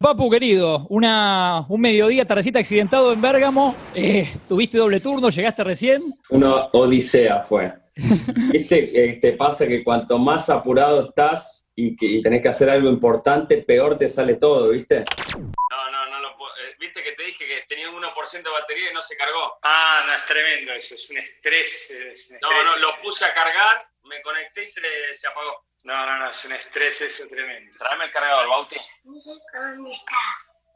Papu, querido, una, un mediodía, tardecita accidentado en Bérgamo. Eh, ¿Tuviste doble turno? ¿Llegaste recién? Una odisea fue. ¿Viste? Eh, te pasa que cuanto más apurado estás y, que, tenés que hacer algo importante, peor te sale todo, ¿viste? No, no, no lo puedo. Eh, ¿Viste que te dije que tenía un 1% de batería y no se cargó? Ah, no, es tremendo eso, es un estrés. Es un estrés. No, no, lo puse a cargar, me conecté y se, se apagó. No, no, no, es un estrés eso tremendo. Tráeme el cargador, Bauti. No sé dónde está.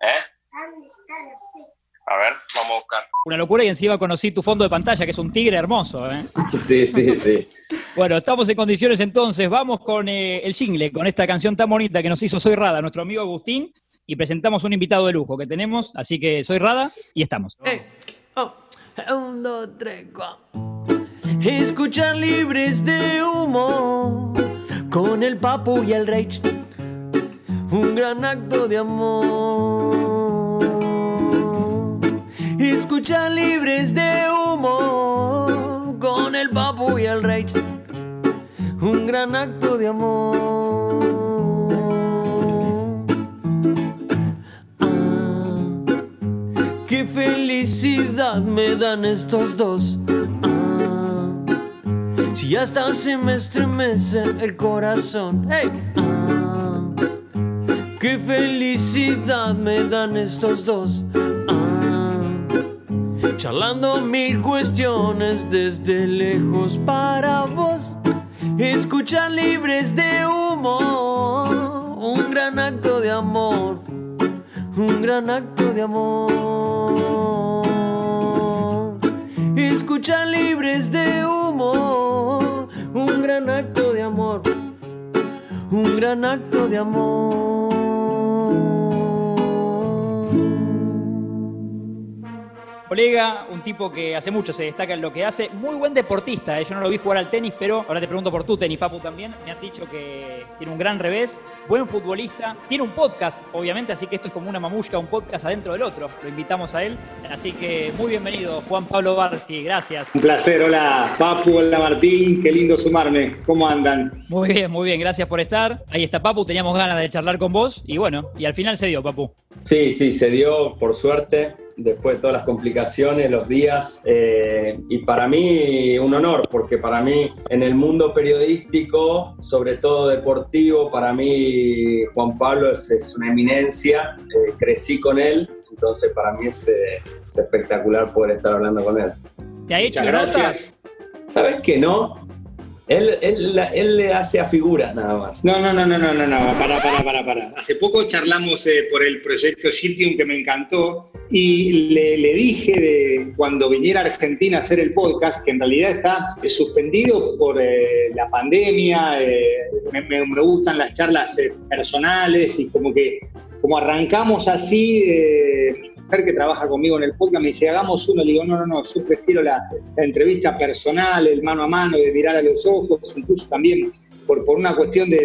¿Eh? ¿Dónde está? No sé. A ver, vamos a buscar. Una locura y encima conocí tu fondo de pantalla, que es un tigre hermoso. ¿eh? Sí, sí, sí. Bueno, estamos en condiciones entonces. Vamos con eh, el jingle, con esta canción tan bonita que nos hizo Soy Rada, nuestro amigo Agustín, y presentamos un invitado de lujo que tenemos. Así que Soy Rada y estamos. Hey, oh, un, dos, tres, cuatro. Escuchar libres de humo con el papu y el rage. Un gran acto de amor. Escuchar libres de humo con el papu y el rage. Un gran acto de amor. Ah, qué felicidad me dan estos dos. Ah, si hasta se me estremece el corazón. ¡Hey! Ah, qué felicidad me dan estos dos. Ah, charlando mil cuestiones desde lejos para vos. Escuchar libres de humo. Un gran acto de amor. Un gran acto de amor. Escuchar libres de humo. Un gran acto de amor. Un gran acto de amor. Colega, un tipo que hace mucho se destaca en lo que hace, muy buen deportista. ¿eh? Yo no lo vi jugar al tenis, pero ahora te pregunto por tu tenis, Papu, también. Me has dicho que tiene un gran revés, buen futbolista, tiene un podcast, obviamente, así que esto es como una mamushka, un podcast adentro del otro. Lo invitamos a él. Así que muy bienvenido, Juan Pablo Barsky, gracias. Un placer, hola Papu, hola Martín, qué lindo sumarme. ¿Cómo andan? Muy bien, muy bien, gracias por estar. Ahí está Papu, teníamos ganas de charlar con vos y bueno, y al final se dio, Papu. Sí, sí, se dio, por suerte, después de todas las complicaciones, los días. eh, y para mí un honor, porque para mí en el mundo periodístico, sobre todo deportivo, para mí Juan Pablo es, es una eminencia. eh, crecí con él, entonces para mí es, eh, es espectacular poder estar hablando con él. ¿Te ha hecho Muchas notas? gracias. ¿Sabes que no? Él, él, él le hace a figura nada más. No, no, no, no, no, no, no, para, para, para, para. Hace poco charlamos eh, por el proyecto Siltium que me encantó y le, le dije de cuando viniera a Argentina a hacer el podcast, que en realidad está eh, suspendido por eh, la pandemia, eh, me, me- me gustan las charlas eh, personales y como que como arrancamos así, eh, mujer que trabaja conmigo en el podcast me dice, hagamos uno, le digo, no, no, no, yo prefiero la, entrevista personal, el mano a mano, de mirar a los ojos, incluso también por, por una cuestión de,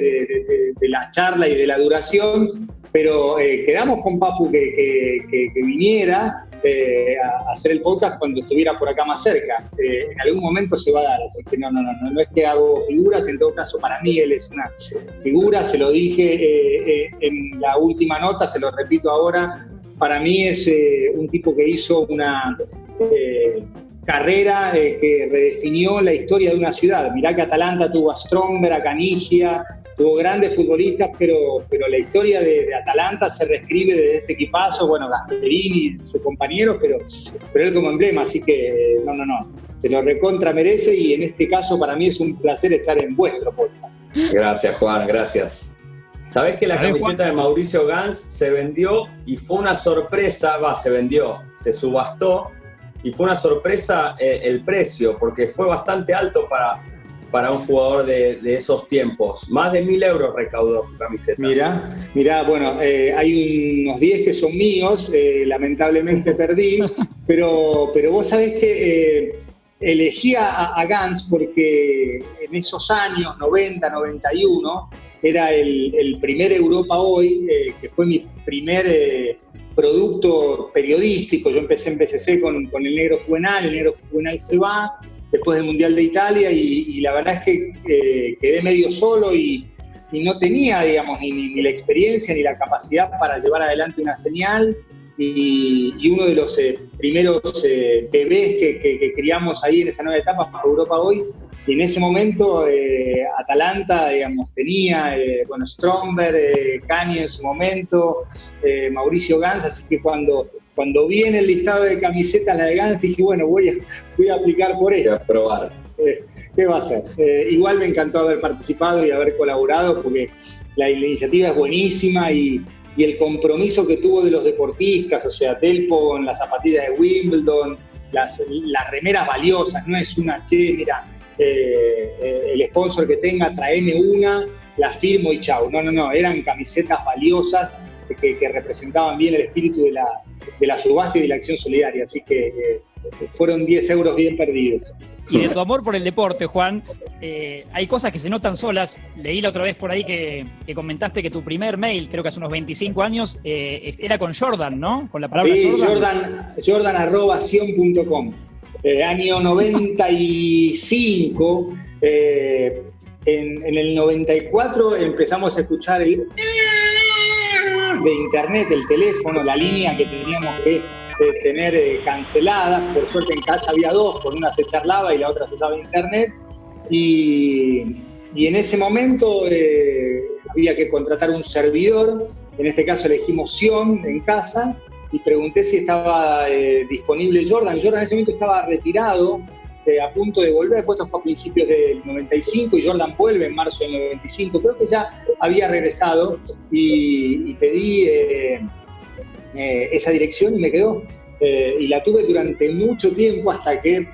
de- la charla y de la duración, pero eh, quedamos con Papu que, que- viniera eh, a, hacer el podcast cuando estuviera por acá más cerca. Eh, en algún momento se va a dar, así que no, no, no, no, es que hago figuras, en todo caso para mí él es una figura, se lo dije eh, en la última nota, se lo repito ahora, para mí es eh, un tipo que hizo una eh, carrera eh, que redefinió la historia de una ciudad. Mirá que Atalanta tuvo a Stromberg, a Canigia, tuvo grandes futbolistas, pero, pero la historia de, Atalanta se reescribe desde este equipazo, bueno, Gasperini, sus compañeros, pero, pero él como emblema, así que no, no, no, se lo recontra merece y en este caso para mí es un placer estar en vuestro podcast. Gracias, Juan, gracias. ¿Sabés que la ¿Sabés, camiseta de Mauricio Gans se vendió y fue una sorpresa? Va, se vendió, se subastó y fue una sorpresa eh, el precio, porque fue bastante alto para, para un jugador de, de esos tiempos. Más de mil euros recaudó su camiseta. Mira, mira, bueno, eh, hay unos 10 que son míos, eh, lamentablemente perdí, pero, pero vos sabés que eh, elegí a, a Gans porque en esos años, 90, 91, era el, el primer Europa Hoy, eh, que fue mi primer eh, producto periodístico. Yo empecé en BCC con, con el negro juvenal, el negro juvenal se va, después del Mundial de Italia, y, y la verdad es que eh, quedé medio solo y y no tenía, digamos, ni, ni la experiencia ni la capacidad para llevar adelante una señal. Y, y uno de los eh, primeros eh, bebés que, que- que criamos ahí en esa nueva etapa fue Europa Hoy. Y en ese momento eh, Atalanta, digamos, tenía, eh, bueno, Stromberg, eh, Cani en su momento, eh, Mauricio Gans, así que cuando, cuando vi en el listado de camisetas la de Gans, dije, bueno, voy a, voy a aplicar por Voy esto. a probar. Eh, ¿Qué va a ser? Eh, igual me encantó haber participado y haber colaborado porque la, la iniciativa es buenísima y, y el compromiso que tuvo de los deportistas, o sea, Telpo con las zapatillas de Wimbledon, las, las remeras valiosas, no es una, che, mira, eh, eh, el sponsor que tenga, traeme una, la firmo y chau. No, no, no, eran camisetas valiosas que, que representaban bien el espíritu de la, de la subasta y de la acción solidaria, así que eh, fueron 10 euros bien perdidos. Y de tu amor por el deporte, Juan, eh, hay cosas que se notan solas. Leí la otra vez por ahí que, que comentaste que tu primer mail, creo que hace unos 25 años, eh, era con Jordan, ¿no? Con la palabra Sí, Jordan. Jordan, Jordan. Eh, año 95. eh, en, en el 94 empezamos a escuchar el de internet, el teléfono, la línea que teníamos que eh, tener eh, cancelada. Por suerte en casa había dos, con una se charlaba y la otra se usaba internet. Y, y en ese momento eh, había que contratar un servidor. En este caso elegimos Sion en casa y pregunté si estaba eh, disponible Jordan. Jordan en ese momento estaba retirado, a punto de volver, pues esto fue a principios del 95 y Jordan vuelve en marzo del 95. Creo que ya había regresado y pedí eh, esa dirección y me quedó. Eh, y la tuve durante mucho tiempo hasta que eh,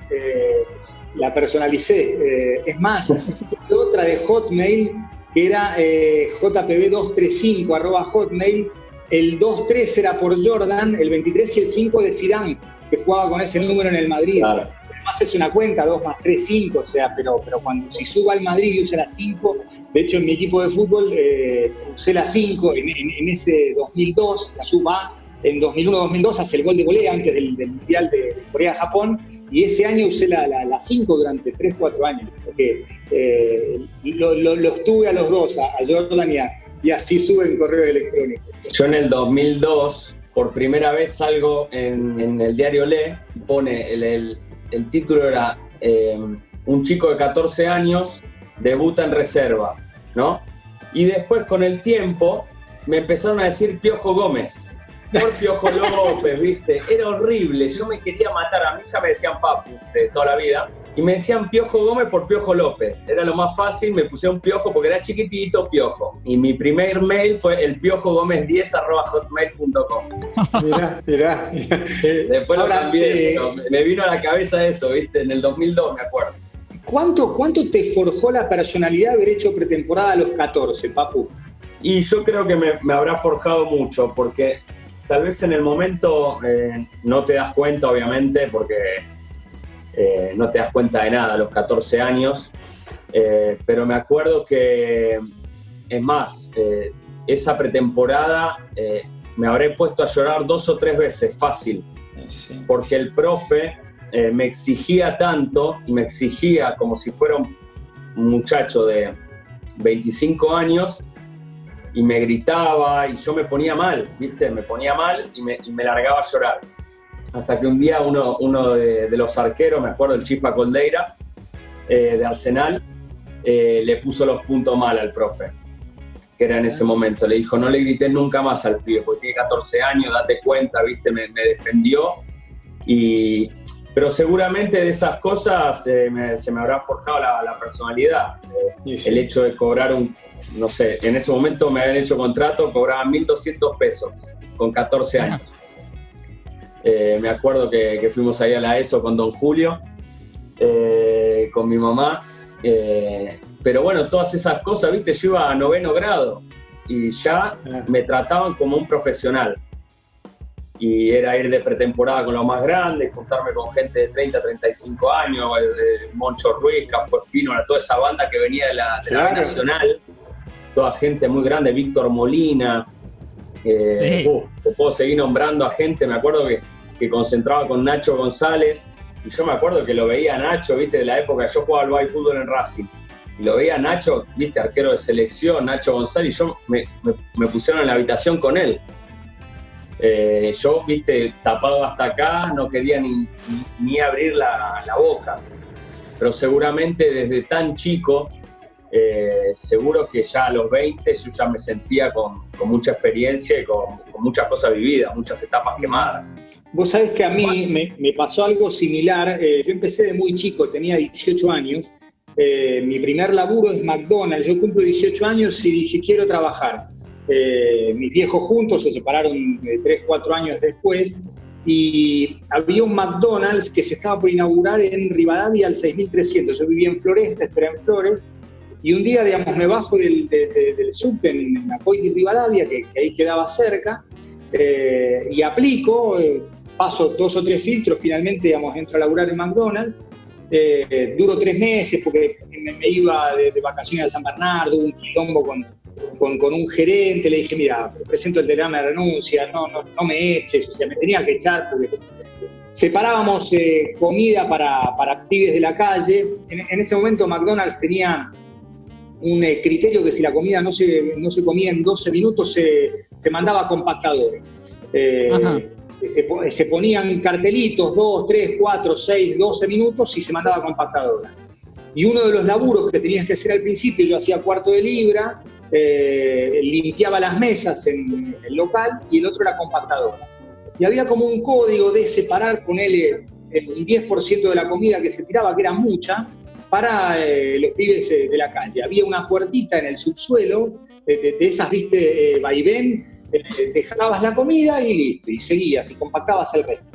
la personalicé. Es más, otra de Hotmail que era eh, jpb235 arroba hotmail. El 23 era por Jordan, el 23 y el 5 de Zidane, que jugaba con ese número en el Madrid. Claro. Además es una cuenta, 2 más 3, 5, o sea, pero, pero cuando si suba al Madrid y usa la 5, de hecho en mi equipo de fútbol eh, usé la 5 en, en- en ese 2002, la suba en 2001-2002 hace el gol de volea antes del, Mundial de, Corea-Japón, y ese año usé la 5 la, 5 durante 3-4 años. Así que eh, lo- lo- los tuve a los dos, a, a Jordan y a, y así sube en correo electrónico. Yo en el 2002, por primera vez salgo en, el diario Le, pone el título era eh, Un chico de 14 años debuta en reserva, ¿no? Y después con el tiempo me empezaron a decir Piojo Gómez, por Piojo López, ¿viste? Era horrible, yo me quería matar, a mí ya me decían Papu de toda la vida, y me decían Piojo Gómez por Piojo López. Era lo más fácil, me pusieron Piojo porque era chiquitito Piojo. Y mi primer mail fue el hotmail.com Mirá, mirá. Después lo cambié, eh, me vino a la cabeza eso, ¿viste? En el 2002, me acuerdo. ¿Cuánto, ¿Cuánto te forjó la personalidad haber hecho pretemporada a los 14, Papu? Y yo creo que me, me habrá forjado mucho, porque tal vez en el momento eh, no te das cuenta, obviamente, porque eh, no te das cuenta de nada a los 14 años, eh, pero me acuerdo que, es más, esa pretemporada me habré puesto a llorar dos o tres veces, fácil, porque el profe me exigía tanto y me exigía como si fuera un muchacho de 25 años y me gritaba y yo me ponía mal, ¿viste? Me ponía mal y me, largaba a llorar. Hasta que un día uno, uno de, de los arqueros, me acuerdo el Chispa Coldeira, eh, de Arsenal, eh, le puso los puntos mal al profe, que era en ese momento. Le dijo, no le grité nunca más al pibe, porque tiene 14 años, date cuenta, ¿viste? Me, me defendió. Y, pero seguramente de esas cosas eh, me- se me habrá forjado la, la personalidad. Eh, el hecho de cobrar un, no sé, en ese momento me habían hecho contrato, cobraban 1.200 pesos con 14 años. Eh, me acuerdo que, que fuimos ahí a la ESO con Don Julio, eh, con mi mamá. eh, pero bueno, todas esas cosas, viste, yo iba a noveno grado y ya me trataban como un profesional. Y era ir de pretemporada con los más grandes, juntarme con gente de 30, 35 años, el, el Moncho Ruiz, Café Espino, toda esa banda que venía de la, de la. Nacional, toda gente muy grande, Víctor Molina, eh, Sí. uf, te puedo seguir nombrando a gente, me acuerdo que, que concentraba con Nacho González, y yo me acuerdo que lo veía a Nacho, viste, de la época, yo jugaba al fútbol en Racing, y lo veía Nacho, viste, arquero de selección, Nacho González, y yo me, me, pusieron en la habitación con él. Eh, yo, viste, tapado hasta acá, no quería ni, ni, abrir la, la, boca. Pero seguramente desde tan chico, eh, seguro que ya a los 20 yo ya me sentía con, con mucha experiencia y con, con, muchas cosas vividas, muchas etapas quemadas. Vos sabés que a mí me, me pasó algo similar. Eh, yo empecé de muy chico, tenía 18 años, eh, mi primer laburo es McDonald's, yo cumplo 18 años y dije, quiero trabajar. Eh, mis viejos juntos se separaron 3, 4 años después y había un McDonald's que se estaba por inaugurar en Rivadavia al 6300. Yo vivía en Floresta, esperé en Flores, y un día, digamos, me bajo del, del subte en, la Coy de Rivadavia, que, ahí quedaba cerca, eh, y aplico, paso dos o tres filtros, finalmente, digamos, entro a laburar en McDonald's, eh, duró tres meses porque me, iba de, vacaciones a San Bernardo, un quilombo con, con, un gerente, le dije, mira, presento el telegrama de renuncia, no, no, no me eches, o sea, me tenía que echar porque separábamos eh, comida para, para pibes de la calle. En, ese momento McDonald's tenía un eh, criterio que si la comida no se, no se comía en 12 minutos se, se mandaba compactador. Eh, se, ponían cartelitos, 2, 3, 4, 6, 12 minutos y se mandaba compactadora. Y uno de los laburos que tenías que hacer al principio, yo hacía cuarto de libra, eh, limpiaba las mesas en el local y el otro era compactadora. Y había como un código de separar, ponerle el 10% de la comida que se tiraba, que era mucha, para eh, los pibes eh, de la calle. Había una puertita en el subsuelo, de, esas, viste, vaivén, dejabas la comida y listo, y seguías y compactabas el resto.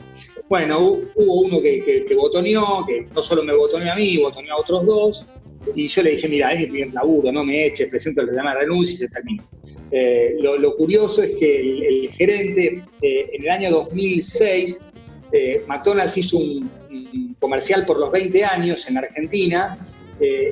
Bueno, hubo uno que, que, botoneó, que no solo me botoneó a mí, botoneó a otros dos, y yo le dije, mira, es mi primer laburo, no me eches, presento el programa de renuncia y se termina. Eh, lo, curioso es que el, gerente, eh, en el año 2006, eh, McDonald's hizo un, comercial por los 20 años en Argentina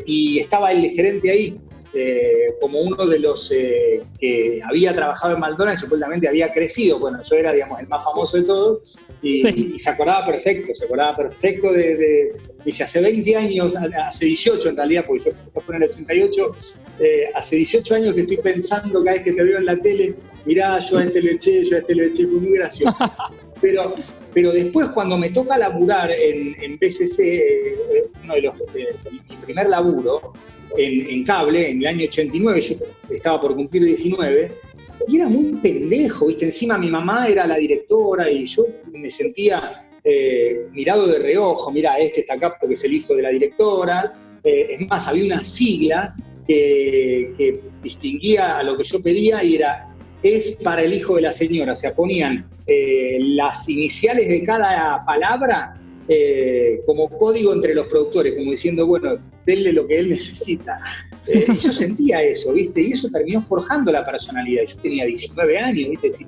y estaba el gerente ahí eh, como uno de los eh, que había trabajado en McDonald's, supuestamente había crecido, bueno, yo era, digamos, el más famoso de todos, y, se acordaba perfecto, se acordaba perfecto de, dice, hace 20 años, hace 18 en realidad, porque yo fue en el 88, eh, hace 18 años que estoy pensando cada vez que te veo en la tele, mirá, yo a este le eché, yo a este le eché, fue muy gracioso. Pero, pero después cuando me toca laburar en, en BCC, uno de los, mi primer laburo, en, cable en el año 89, yo estaba por cumplir 19, y era muy pendejo, ¿viste? Encima mi mamá era la directora y yo me sentía eh, mirado de reojo, mira, este está acá porque es el hijo de la directora. Eh, es más, había una sigla que, distinguía a lo que yo pedía y era es para el hijo de la señora, o sea, ponían eh, las iniciales de cada palabra eh, como código entre los productores, como diciendo, bueno, denle lo que él necesita. Eh, yo sentía eso, ¿viste? Y eso terminó forjando la personalidad. Yo tenía 19 años, ¿viste?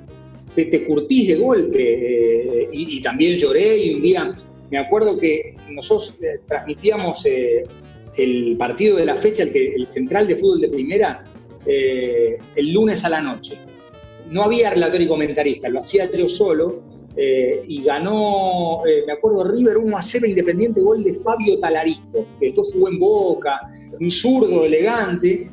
Te, te curtís de golpe. Eh, y, también lloré y un día, me acuerdo que nosotros transmitíamos el partido de la fecha, el, el central de fútbol de primera, el lunes a la noche. No había relator y comentarista, lo hacía yo solo eh, y ganó, eh, me acuerdo, River 1 a 0 Independiente, gol de Fabio Talarico, que después jugó en Boca, un zurdo elegante,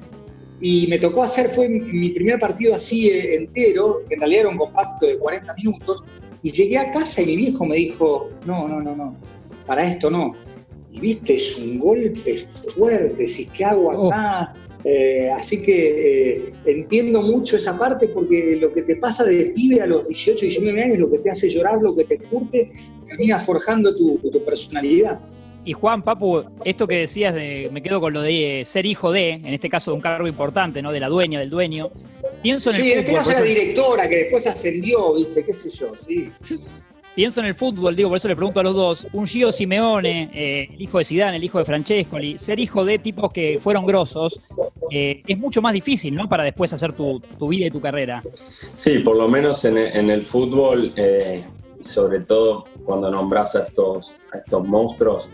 y me tocó hacer, fue mi primer partido así eh, entero, que en realidad era un compacto de 40 minutos, y llegué a casa y mi viejo me dijo, no, no, no, no, para esto no. Y viste, es un golpe fuerte, si ¿qué hago acá? Oh. Eh, así que eh, entiendo mucho esa parte porque lo que te pasa de pibe a los 18, 19 años, lo que te hace llorar, lo que te curte, termina forjando tu, personalidad. Y Juan, Papu, esto que decías, de, me quedo con lo de ser hijo de, en este caso de un cargo importante, ¿no? De la dueña, del dueño. Pienso en sí, en este caso era directora, que después ascendió, ¿viste? ¿Qué sé yo? Sí. Pienso en el fútbol, digo, por eso le pregunto a los dos. Un Gio Simeone, eh, el hijo de Zidane, el hijo de Francescoli, ser hijo de tipos que fueron grosos, eh, es mucho más difícil, ¿no? Para después hacer tu, vida y tu carrera. Sí, por lo menos en, el fútbol, eh, sobre todo cuando nombras a estos, estos monstruos,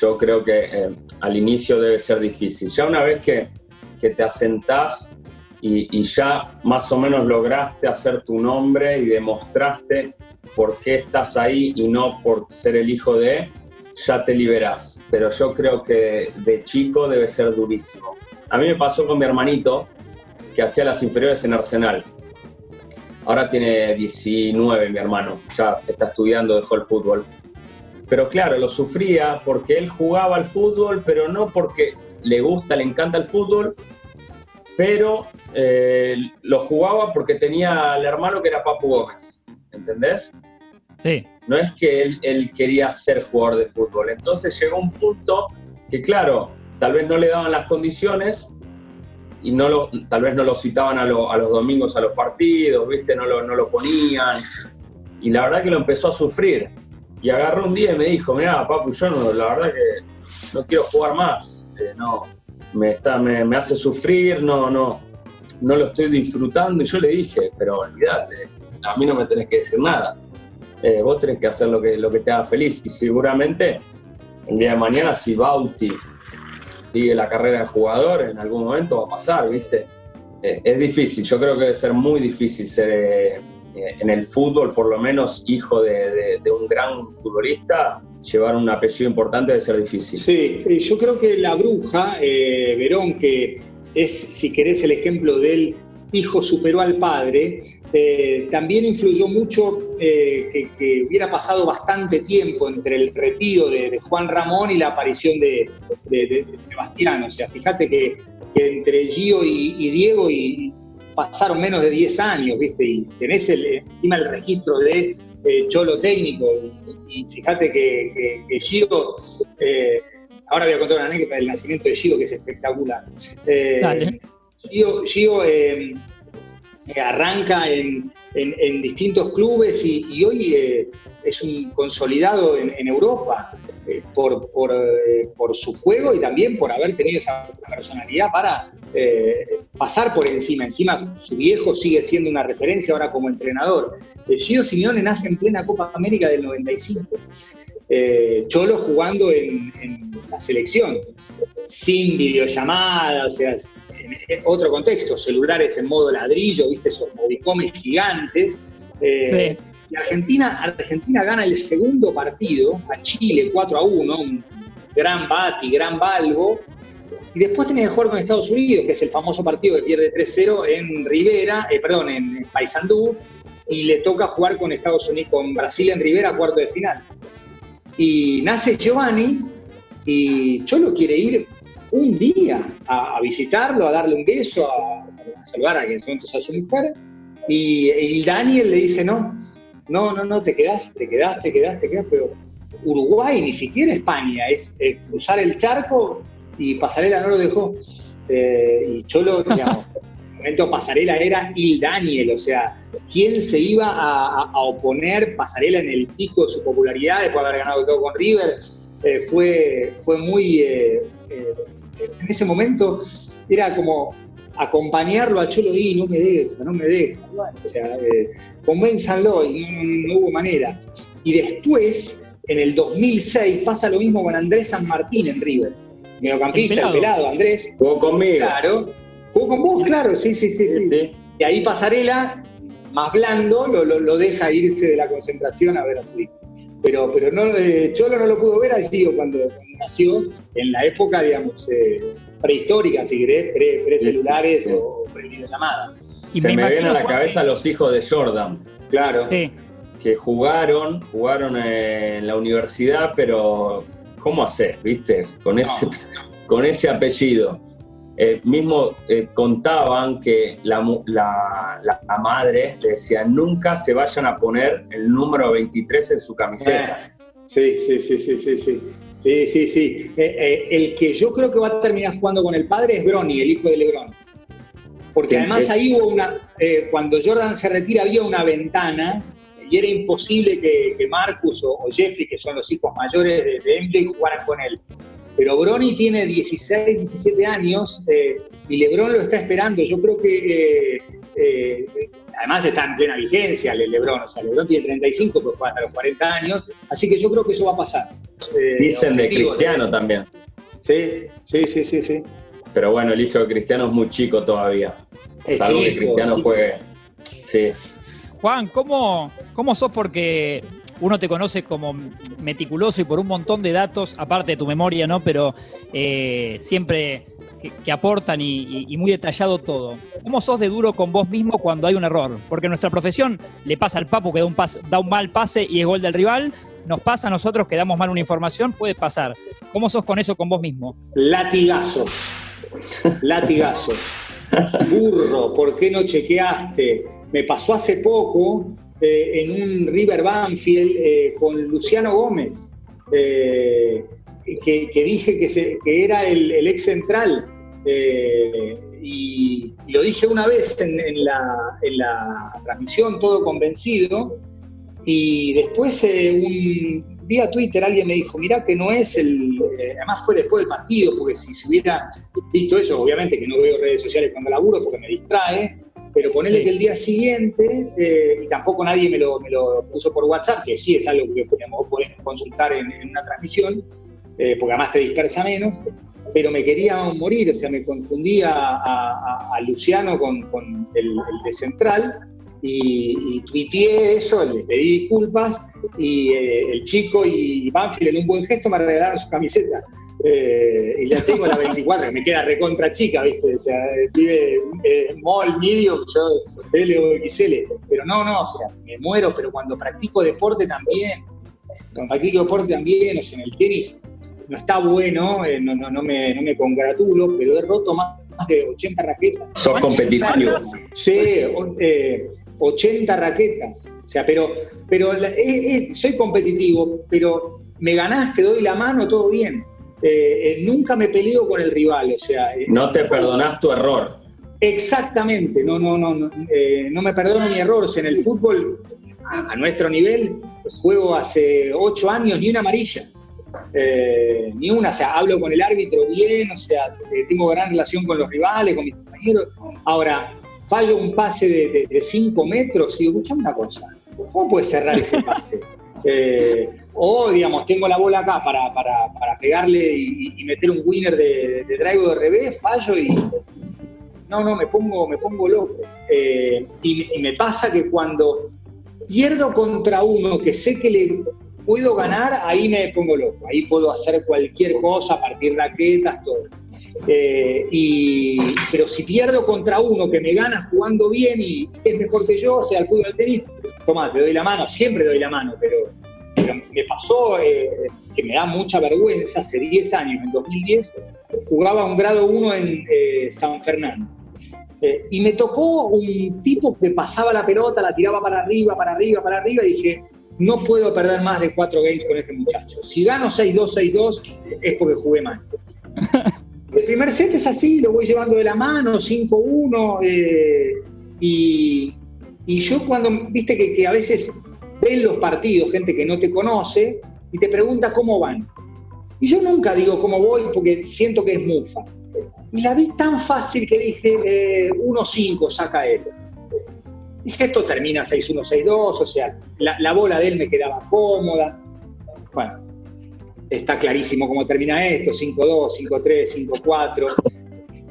yo creo que al inicio debe ser difícil. Ya una vez que, te asentás y ya más o menos lograste hacer tu nombre y demostraste por qué estás ahí y no por ser el hijo de, ya te liberás. Pero yo creo que de chico debe ser durísimo. A mí me pasó con mi hermanito, que hacía las inferiores en Arsenal. Ahora tiene 19 mi hermano, ya está estudiando, dejó el fútbol. Pero claro, lo sufría porque él jugaba al fútbol, pero no porque le gusta, le encanta el fútbol, pero eh, lo jugaba porque tenía al hermano que era Papu Gómez, ¿entendés? Sí. No es que él, él quería ser jugador de fútbol. Entonces llegó un punto que, claro, tal vez no le daban las condiciones y no lo, tal vez no lo citaban a, lo- a los domingos a los partidos, ¿viste? No lo, no lo ponían. Y la verdad que lo empezó a sufrir. Y agarró un día y me dijo, mira, papu, yo no, la verdad que no quiero jugar más. Eh, no, me, está, me, me hace sufrir, no, no, no lo estoy disfrutando. Y yo le dije, pero olvídate, a mí no me tenés que decir nada. Eh, vos tenés que hacer lo que, lo que te haga feliz. Y seguramente el día de mañana, si Bauti sigue la carrera de jugador, en algún momento va a pasar, ¿viste? Eh, es difícil, yo creo que debe ser muy difícil ser eh, en el fútbol, por lo menos hijo de, de- de un gran futbolista, llevar un apellido importante debe ser difícil. Sí, yo creo que la bruja, eh, Verón, que es, si querés, el ejemplo del hijo superó al padre, eh, también influyó mucho eh, que, que hubiera pasado bastante tiempo entre el retiro de, de Juan Ramón y la aparición de, de, de- Sebastián. O sea, fíjate que, que entre Gio y, y Diego y pasaron menos de 10 años, ¿viste? Y tenés el- encima el registro de eh, Cholo técnico. Y, y fíjate que, que, que Gio, ahora voy a contar una anécdota del nacimiento de Gio que es espectacular. Dale. Gio, Gio, arranca en, en- distintos clubes y, hoy eh, es un consolidado en, Europa eh, eh, por su juego y también por haber tenido esa personalidad para pasar por encima. Encima su viejo sigue siendo una referencia ahora como entrenador. Gio Simeone nace en plena Copa América del 95. Eh, Cholo jugando en la selección, sin videollamada, o sea, en, en otro contexto, celulares en modo ladrillo, viste esos mobicomes gigantes. Eh, Y Argentina, Argentina gana el segundo partido a Chile 4 a 1, un gran Bati, gran Balbo. Y después tenés que jugar con Estados Unidos, que es el famoso partido que pierde 3-0 en Rivera, eh, perdón, en Paysandú, y le toca jugar con Estados Unidos, con Brasil en Rivera, cuarto de final. Y nace Giovanni y Cholo quiere ir un día a, a visitarlo, a darle un beso, a, a saludar a quien entonces a su mujer. Y, y Daniel le dice, no, no, no, no, te quedás, te quedás, te quedás, te quedás, pero Uruguay, ni siquiera España, es, es cruzar el charco y Pasarela no lo dejó. Eh, y Cholo, digamos, en el momento Pasarela era Il Daniel, o sea, ¿quién se iba a, a- a oponer Pasarela en el pico de su popularidad después de haber ganado todo con River? Eh, fue, fue muy. eh, eh, en ese momento era como acompañarlo a Cholo y no me deja, no me deja. Bueno, o sea, eh, convénzanlo y no, no hubo manera. Y después, en el 2006, pasa lo mismo con Andrés San Martín en River. Mediocampista, El el pelado. pelado, Andrés. Jugó conmigo. Claro. Jugó con vos, claro, sí, sí, sí. sí. Sí, sí. Y ahí Pasarela, más blando, lo, lo- lo deja irse de la concentración a ver a su hijo. Pero, pero no, eh, Cholo no lo pudo ver allí cuando, cuando nació, en la época, digamos, eh, prehistórica, si querés, pre- pre-celulares Sí. o pre-videollamada. Y Se me me, ven a la cabeza los hijos de Jordan, Claro. Sí. que jugaron, jugaron en la universidad, pero ¿cómo haces, viste? Con ese, con ese apellido. Eh, mismo eh, contaban que la, madre le decía, nunca se vayan a poner el número 23 en su camiseta. Eh, Sí, sí, sí, sí, sí, sí. Sí, sí, sí. Eh, eh, el que yo creo que va a terminar jugando con el padre es Brony, el hijo de Lebron. Porque además es- ahí hubo una. cuando Jordan se retira, había una ventana y era imposible que, que Marcus o, o Jeffrey, que son los hijos mayores de, de MJ, jugaran con él. Pero Brony tiene 16, 17 años eh, y LeBron lo está esperando. Yo creo que. eh, eh, además está en plena vigencia Le- LeBron. O sea, LeBron tiene 35, pero juega hasta los 40 años. Así que yo creo que eso va a pasar. Eh, Dicen de Cristiano también. Sí, sí, sí, sí. sí. Pero bueno, el hijo de Cristiano es muy chico todavía. Es Salvo que Cristiano chico. juegue. Sí. Juan, ¿cómo, ¿cómo sos? Porque uno te conoce como meticuloso y por un montón de datos, aparte de tu memoria, ¿no? Pero eh, siempre que, aportan y, muy detallado todo. ¿Cómo sos de duro con vos mismo cuando hay un error? Porque en nuestra profesión le pasa al Papu que da un, da un mal pase y es gol del rival, nos pasa a nosotros que damos mal una información, puede pasar. ¿Cómo sos con eso con vos mismo? Latigazo. Latigazo. Burro, ¿por qué no chequeaste? Me pasó hace poco eh, en un River Banfield eh, con Luciano Gómez. Eh, que, dije que, que era el, ex central. Eh, y, lo dije una vez en, la, en, la, transmisión, todo convencido. Y después, eh, un, vía Twitter, alguien me dijo: Mirá, que no es el. Además, fue después del partido, porque si se hubiera visto eso, obviamente que no veo redes sociales cuando laburo porque me distrae. Pero ponerle que el día siguiente, y tampoco nadie me lo, me lo, puso por WhatsApp, que sí es algo que podemos consultar en, en una transmisión, eh, porque además te dispersa menos, pero me quería morir, o sea, me confundía a, Luciano con, el, de Central y, y, tuiteé eso, le pedí disculpas y eh, el chico y Banfield en un buen gesto me regalaron su camiseta. Eh, y la tengo la 24, que me queda recontra chica, ¿viste? O sea, vive small, medium, yo L o XL. Pero no, no, o sea, me muero, pero cuando practico deporte también, cuando practico deporte también, o sea, en el tenis, no está bueno, eh, no, no, no, me, no, me, congratulo, pero he roto más, de 80 raquetas. ¿Sos competitivo? Sí, 80 eh, raquetas. O sea, pero, pero eh, soy competitivo, pero me ganaste, doy la mano, todo bien. Nunca me peleo con el rival, o sea... no te perdonás tu error. Exactamente, no, no, no, no, no me perdono mi error. en el fútbol, a, a nuestro nivel, juego hace ocho años ni una amarilla. Eh, ni una, o sea, hablo con el árbitro bien, o sea, eh, tengo gran relación con los rivales, con mis compañeros. Ahora, fallo un pase de 5 metros y digo, escuchame una cosa, ¿cómo puedes cerrar ese pase? Eh, o, digamos, tengo la bola acá para, para, pegarle y, meter un winner de, de drive de revés, fallo y. No, no, me pongo, me pongo loco. y, y me pasa que cuando pierdo contra uno que sé que le puedo ganar, ahí me pongo loco, ahí puedo hacer cualquier cosa, partir raquetas, todo. Eh, pero si pierdo contra uno que me gana jugando bien y es mejor que yo, o sea, el fútbol del tenis, toma, te doy la mano, siempre doy la mano, pero, me pasó eh, que me da mucha vergüenza, hace 10 años, en 2010, jugaba un grado 1 en eh, San Fernando. y me tocó un tipo que pasaba la pelota, la tiraba para arriba, para arriba, para arriba, y dije, no puedo perder más de cuatro games con este muchacho. Si gano 6-2, 6-2, es porque jugué mal. El primer set es así, lo voy llevando de la mano, 5-1, eh, y, yo cuando, viste que, a veces ven los partidos gente que no te conoce y te pregunta cómo van. Y yo nunca digo cómo voy porque siento que es mufa. Y la vi tan fácil que dije, 1-5 eh, saca él. Dije, esto termina 6-1, 6-2, o sea, la, bola de él me quedaba cómoda. Bueno, está clarísimo cómo termina esto, 5-2, 5-3, 5-4.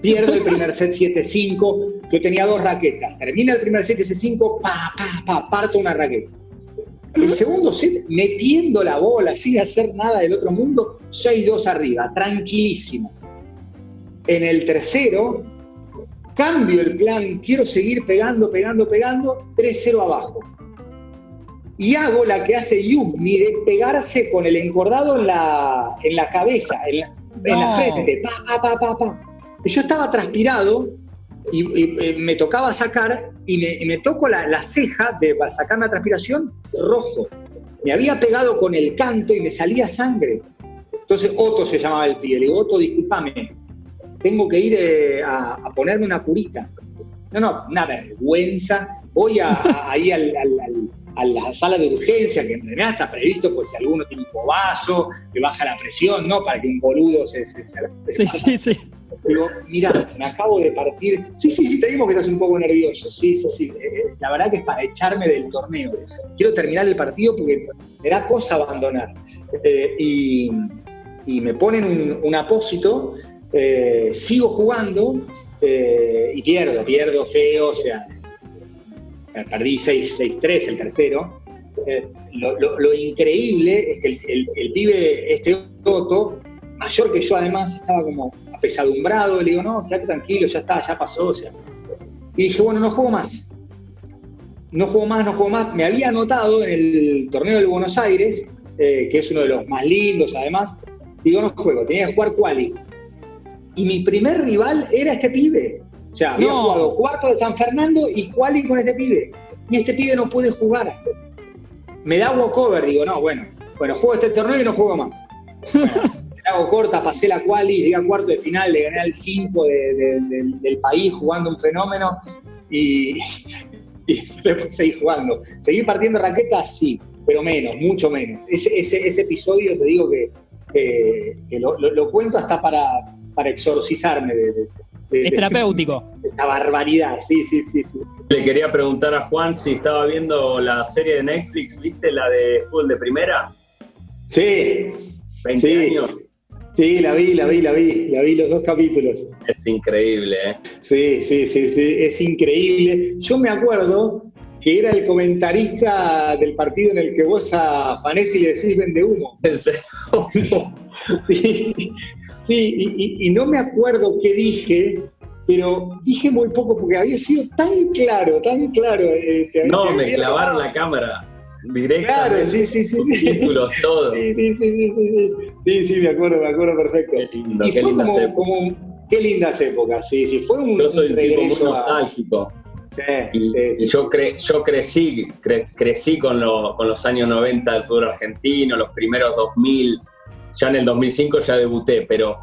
Pierdo el primer set 7-5, yo tenía dos raquetas. Termina el primer set 7-5, pa, pa, pa, parto una raqueta. El segundo set, metiendo la bola, sin hacer nada del otro mundo, 6-2 arriba, tranquilísimo. En el tercero, cambio el plan, quiero seguir pegando, pegando, pegando, 3-0 abajo. Y hago la que hace Yu, mire, pegarse con el encordado en la, en la cabeza, en la, frente, pa, pa, pa, pa, Yo estaba transpirado y, me tocaba sacar y me, toco la, ceja de, para sacar la transpiración rojo. Me había pegado con el canto y me salía sangre. Entonces Otto se llamaba el pie. Le digo, Otto, discúlpame, tengo que ir eh, a, ponerme una curita. No, no, una vergüenza. Voy a, ahí al, a la sala de urgencia, que en realidad está previsto por si alguno tiene un bobazo, que baja la presión, ¿no? Para que un boludo se... se, sí, sí, sí. Digo, mira, me acabo de partir. Sí, sí, sí, te digo que estás un poco nervioso. Sí, sí, sí. Eh, eh, la verdad que es para echarme del torneo. Quiero terminar el partido porque me da cosa abandonar. y, y, me ponen un, un apósito eh, sigo jugando eh, y pierdo, pierdo feo, o sea, perdí 6-3 el tercero. eh, lo, increíble es que el, el- el pibe, este Toto, mayor que yo además, estaba como apesadumbrado. Le digo, no, quédate tranquilo, ya está, ya pasó. Y dije, bueno, no juego más. No juego más, no juego más. Me había anotado en el torneo del Buenos Aires, eh, que es uno de los más lindos además. Digo, no juego, tenía que jugar quali. Y mi primer rival era este pibe. O sea, había No. jugado cuarto de San Fernando y quali con este pibe. Y este pibe no puede jugar. Me da walkover, digo, no, bueno, bueno, juego este torneo y no juego más. Bueno, te hago corta, pasé la quali, llegué a cuarto de final, le gané al 5 de- de- del- del país jugando un fenómeno y, y después seguí jugando. Seguí partiendo raquetas, sí, pero menos, mucho menos. Ese, ese, ese episodio te digo que, que- que lo, lo- lo cuento hasta para, para exorcizarme de, de- de- Es terapéutico. de esta barbaridad, sí, sí, sí, sí. Le quería preguntar a Juan si estaba viendo la serie de Netflix, ¿viste la de fútbol de primera? Sí, 20 Sí. años. sí, la vi, la vi, la vi, la vi los dos capítulos. Es increíble, ¿eh? Sí, sí, sí, sí, es increíble. Yo me acuerdo que era el comentarista del partido en el que vos a Fanesi le decís vende humo. En serio. Sí, sí, sí, y, y- y no me acuerdo qué dije, pero dije muy poco porque había sido tan claro, tan claro. eh, te- No, te me clavaron tomado- la cámara directa. Claro, sí, sí, sí. sí. Títulos, todo. Sí, sí, sí, sí, sí, sí, me acuerdo, me acuerdo perfecto. Qué lindo, y qué fue lindas como, épocas. como qué lindas épocas, sí, sí, fue un, Yo soy un tipo muy a... nostálgico. Sí, Y, sí, y sí, yo, cre- yo crecí, cre- crecí con, lo- con los años 90 del fútbol argentino, los primeros 2000, ya en el 2005 ya debuté, pero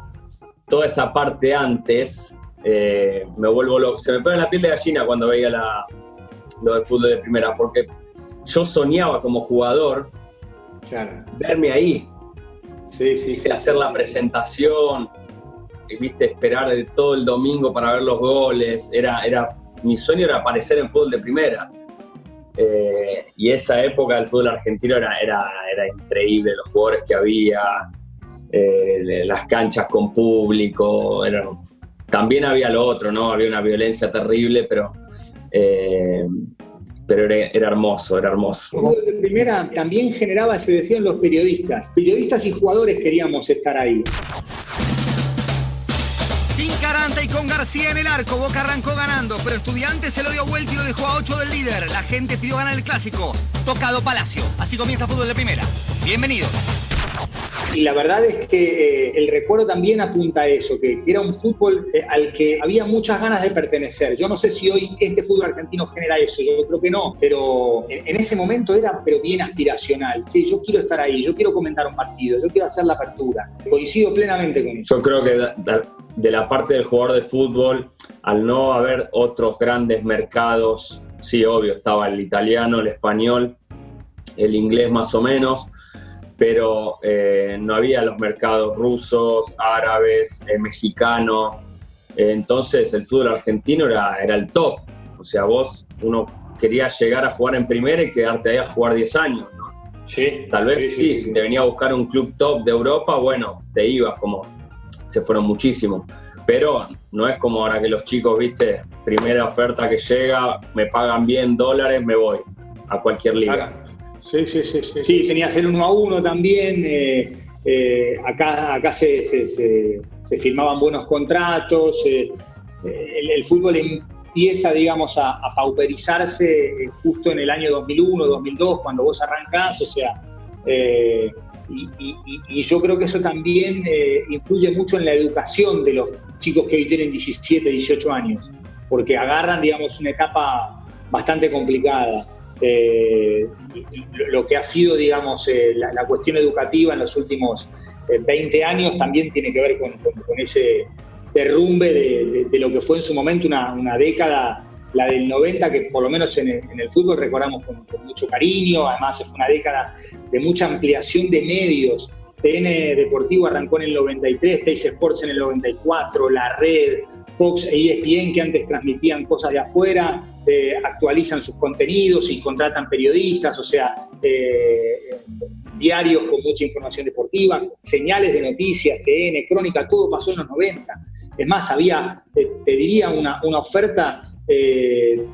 toda esa parte antes eh, me vuelvo loco. Se me pone la piel de gallina cuando veía la, lo de fútbol de primera, porque yo soñaba como jugador claro. verme ahí, Sí, sí, sí. hacer la presentación, viste, esperar de todo el domingo para ver los goles. Era, era, mi sueño era aparecer en fútbol de primera. Eh, y esa época del fútbol argentino era, era, era increíble, los jugadores que había, eh, las canchas con público, también había lo otro, ¿no? Había una violencia terrible, pero, eh, pero era, hermoso, era hermoso. De primera también generaba, se decían los periodistas. Periodistas y jugadores queríamos estar ahí. Sin Caranta y con García en el arco, Boca arrancó ganando, pero Estudiantes se lo dio vuelta y lo dejó a 8 del líder. La gente pidió ganar el clásico. Tocado Palacio. Así comienza fútbol de primera. Bienvenidos. Y la verdad es que eh, el recuerdo también apunta a eso, que era un fútbol eh, al que había muchas ganas de pertenecer. Yo no sé si hoy este fútbol argentino genera eso, yo creo que no, pero en, en ese momento era pero bien aspiracional. Sí, yo quiero estar ahí, yo quiero comentar un partido, yo quiero hacer la apertura. Coincido plenamente con eso. Yo creo que da- da- de la parte del jugador de fútbol, al no haber otros grandes mercados, sí, obvio, estaba el italiano, el español, el inglés más o menos, pero eh, no había los mercados rusos, árabes, eh, mexicanos. Entonces el fútbol argentino era, era el top. O sea, vos, uno quería llegar a jugar en primera y quedarte ahí a jugar 10 años. ¿no? Sí, Tal vez sí, si te venía a buscar un club top de Europa, bueno, te ibas como se fueron muchísimos. Pero no es como ahora que los chicos, viste, primera oferta que llega, me pagan bien dólares, me voy a cualquier liga. Sí, sí, sí. Sí, sí tenías el uno a uno también. eh, eh, acá acá se, se, se- se firmaban buenos contratos. eh, el, el fútbol empieza, digamos, a, a pauperizarse justo en el año 2001, 2002, cuando vos arrancás. O sea, eh, y, y- y- yo creo que eso también eh, influye mucho en la educación de los chicos que hoy tienen 17, 18 años, porque agarran, digamos, una etapa bastante complicada. Eh, lo- que ha sido, digamos, eh, la, la cuestión educativa en los últimos eh, 20 años también tiene que ver con, con- con ese derrumbe de, de- de lo que fue en su momento una, una década, la del 90, que por lo menos en el, fútbol recordamos con, con mucho cariño, además fue una década de mucha ampliación de medios. TN Deportivo arrancó en el 93, Teis Sports en el 94, La Red, Fox e ESPN que antes transmitían cosas de afuera, eh, actualizan sus contenidos y contratan periodistas, o sea, eh, diarios con mucha información deportiva, señales de noticias, TN, crónica, todo pasó en los 90. Es más, había, eh, te diría, una, una oferta eh,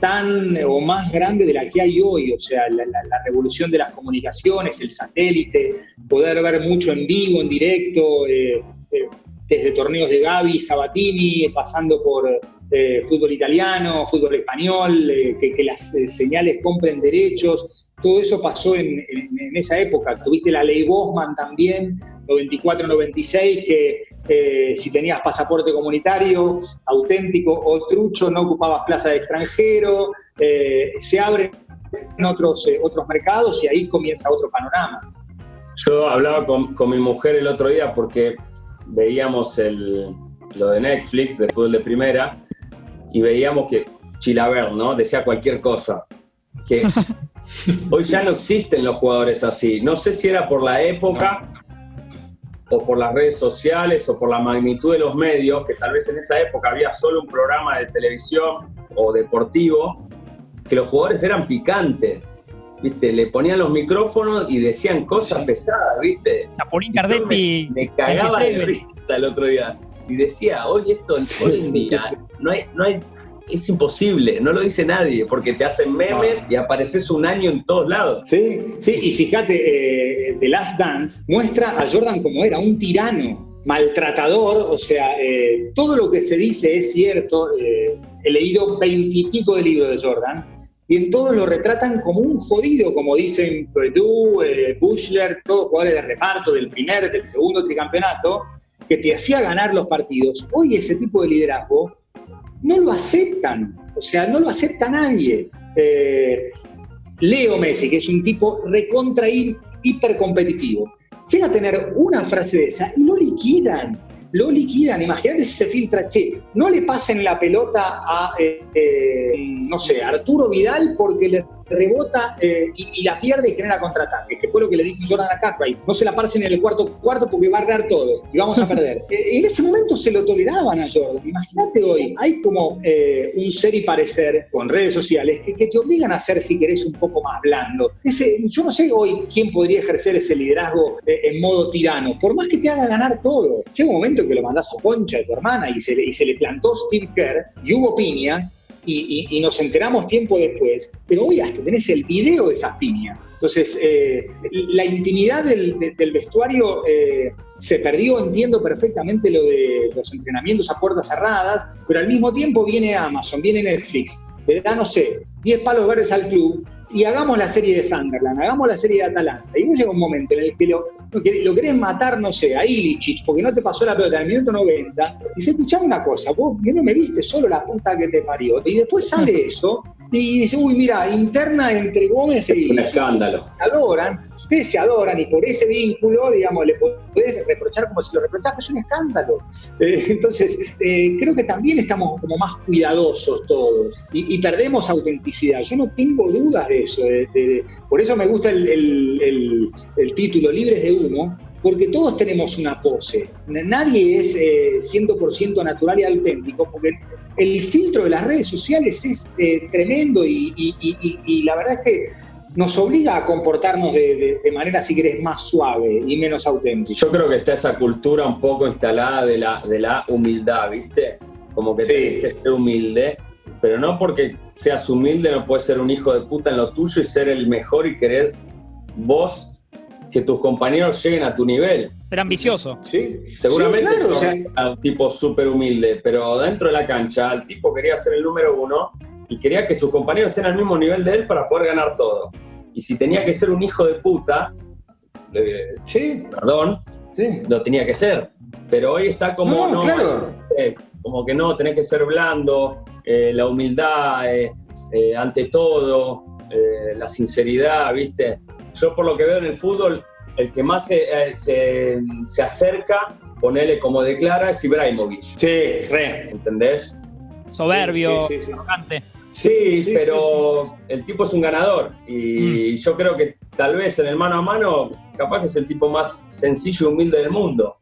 tan o más grande de la que hay hoy, o sea, la, revolución de las comunicaciones, el satélite, poder ver mucho en vivo, en directo, eh, eh, desde torneos de Gaby, Sabatini, pasando por eh, fútbol italiano, fútbol español, que, las señales compren derechos, todo eso pasó en, esa época. Tuviste la ley Bosman también, 94-96, que si tenías pasaporte comunitario auténtico o trucho, no ocupabas plaza de extranjero, eh, se abren otros, eh, otros mercados y ahí comienza otro panorama. Yo hablaba con, con mi mujer el otro día porque veíamos el, lo de Netflix, de fútbol de primera, y veíamos que Chilaver, ¿no? Decía cualquier cosa. Que hoy ya no existen los jugadores así. No sé si era por la época o por las redes sociales o por la magnitud de los medios, que tal vez en esa época había solo un programa de televisión o deportivo, que los jugadores eran picantes. ¿Viste? Le ponían los micrófonos y decían cosas pesadas, ¿viste? Napolín Cardetti. Me, cagaba de risa el otro día. Y decía, oye, esto hoy en día no hay, no hay es imposible, no lo dice nadie, porque te hacen memes y apareces un año en todos lados. Sí, sí, y fíjate, eh, The Last Dance muestra a Jordan como era, un tirano, maltratador, o sea, eh, todo lo que se dice es cierto. Eh, he leído veintipico de libros de Jordan, y en todos lo retratan como un jodido, como dicen Purdue, Bushler, todos jugadores de reparto del primer, del segundo tricampeonato, que te hacía ganar los partidos. Hoy ese tipo de liderazgo no lo aceptan, o sea, no lo acepta nadie. Eh, Leo Messi, que es un tipo recontra hiper competitivo, llega a tener una frase de esa y lo liquidan, lo liquidan. Imagínate si se filtra, che, no le pasen la pelota a, eh, eh, no sé, Arturo Vidal porque le rebota eh, y, la pierde y genera contraataque, que fue lo que le dijo Jordan a Cartwright. No se la pasen en el cuarto cuarto porque va a arder todo y vamos a perder. Eh, en ese momento se lo toleraban a Jordan. Imagínate hoy, hay como eh, un ser y parecer con redes sociales que, te obligan a ser, si querés, un poco más blando. Ese, yo no sé hoy quién podría ejercer ese liderazgo en modo tirano, por más que te haga ganar todo. Llega un momento que lo mandás a concha de tu hermana y se, y se le plantó Steve Kerr y hubo piñas y, nos enteramos tiempo después, pero hoy hasta tenés el video de esas piñas. Entonces, eh, la intimidad del, vestuario eh, se perdió, entiendo perfectamente lo de los entrenamientos a puertas cerradas, pero al mismo tiempo viene Amazon, viene Netflix, le da, no sé, 10 palos verdes al club y hagamos la serie de Sunderland, hagamos la serie de Atalanta. Y no llega un momento en el que lo, lo querés matar, no sé, a Ilicic, porque no te pasó la pelota en el minuto 90. Y se escuchaba una cosa, vos no me viste solo la puta que te parió. Y después sale eso y dice, uy, mira, interna entre Gómez y Un escándalo. Adoran ustedes se adoran y por ese vínculo, digamos, le puedes reprochar como si lo reprochas, es un escándalo. Eh, entonces, eh, creo que también estamos como más cuidadosos todos y, perdemos autenticidad. Yo no tengo dudas de eso. por eso me gusta el, título, Libres de Humo, porque todos tenemos una pose. Nadie es 100% eh, natural y auténtico, porque el filtro de las redes sociales es tremendo y, y, la verdad es que nos obliga a comportarnos de, manera, si querés, más suave y menos auténtica. Yo creo que está esa cultura un poco instalada de la, de la humildad, ¿viste? Como que tienes que ser humilde, pero no porque seas humilde no puedes ser un hijo de puta en lo tuyo y ser el mejor y querer vos que tus compañeros lleguen a tu nivel. Ser ambicioso. Sí, seguramente sí, un tipo súper humilde, pero dentro de la cancha el tipo quería ser el número uno y quería que sus compañeros estén al mismo nivel de él para poder ganar todo. Y si tenía que ser un hijo de puta, sí. perdón, lo tenía que ser. Pero hoy está como, no, eh, como que no, tenés que ser blando, eh, la humildad eh, ante todo, la sinceridad, ¿viste? Yo por lo que veo en el fútbol, el que más se, se, se acerca, ponele como declara, es Ibrahimovic. Sí, re. ¿Entendés? Soberbio, sí, arrogante. Sí, pero el tipo es un ganador y mm. yo creo que tal vez en el mano a mano, capaz que es el tipo más sencillo y humilde del mundo,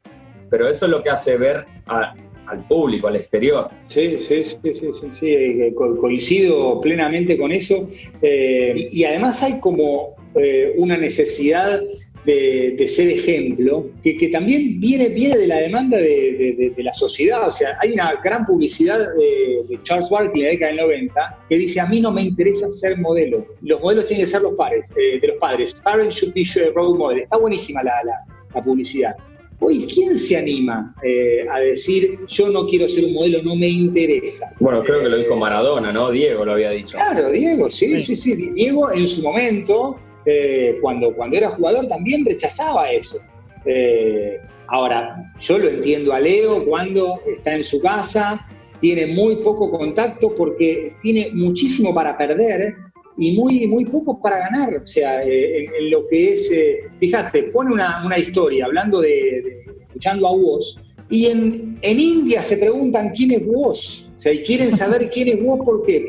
pero eso es lo que hace ver al público, al exterior. Sí, sí, sí, sí, sí, eh, coincido plenamente con eso. Eh, y además hay como eh, una necesidad de, ser ejemplo, que, que, también viene, viene de la demanda de, de, la sociedad. O sea, hay una gran publicidad de, Charles Barkley en la década del 90 que dice, a mí no me interesa ser modelo. Los modelos tienen que ser los padres, eh, de los padres. Parents should be role model. Está buenísima la, la, publicidad. Hoy, ¿quién se anima eh, a decir yo no quiero ser un modelo, no me interesa? Bueno, creo que lo dijo Maradona, ¿no? Diego lo había dicho. Claro, Diego, sí, sí, sí. Diego en su momento eh, cuando, cuando era jugador también rechazaba eso. Eh, ahora, yo lo entiendo a Leo cuando está en su casa, tiene muy poco contacto porque tiene muchísimo para perder y muy, muy poco para ganar. O sea, eh, en, lo que es, fíjate, pone una, una, historia hablando de, escuchando a vos, y en, en India se preguntan quién es vos. Sea, y quieren saber quién es vos, ¿por qué?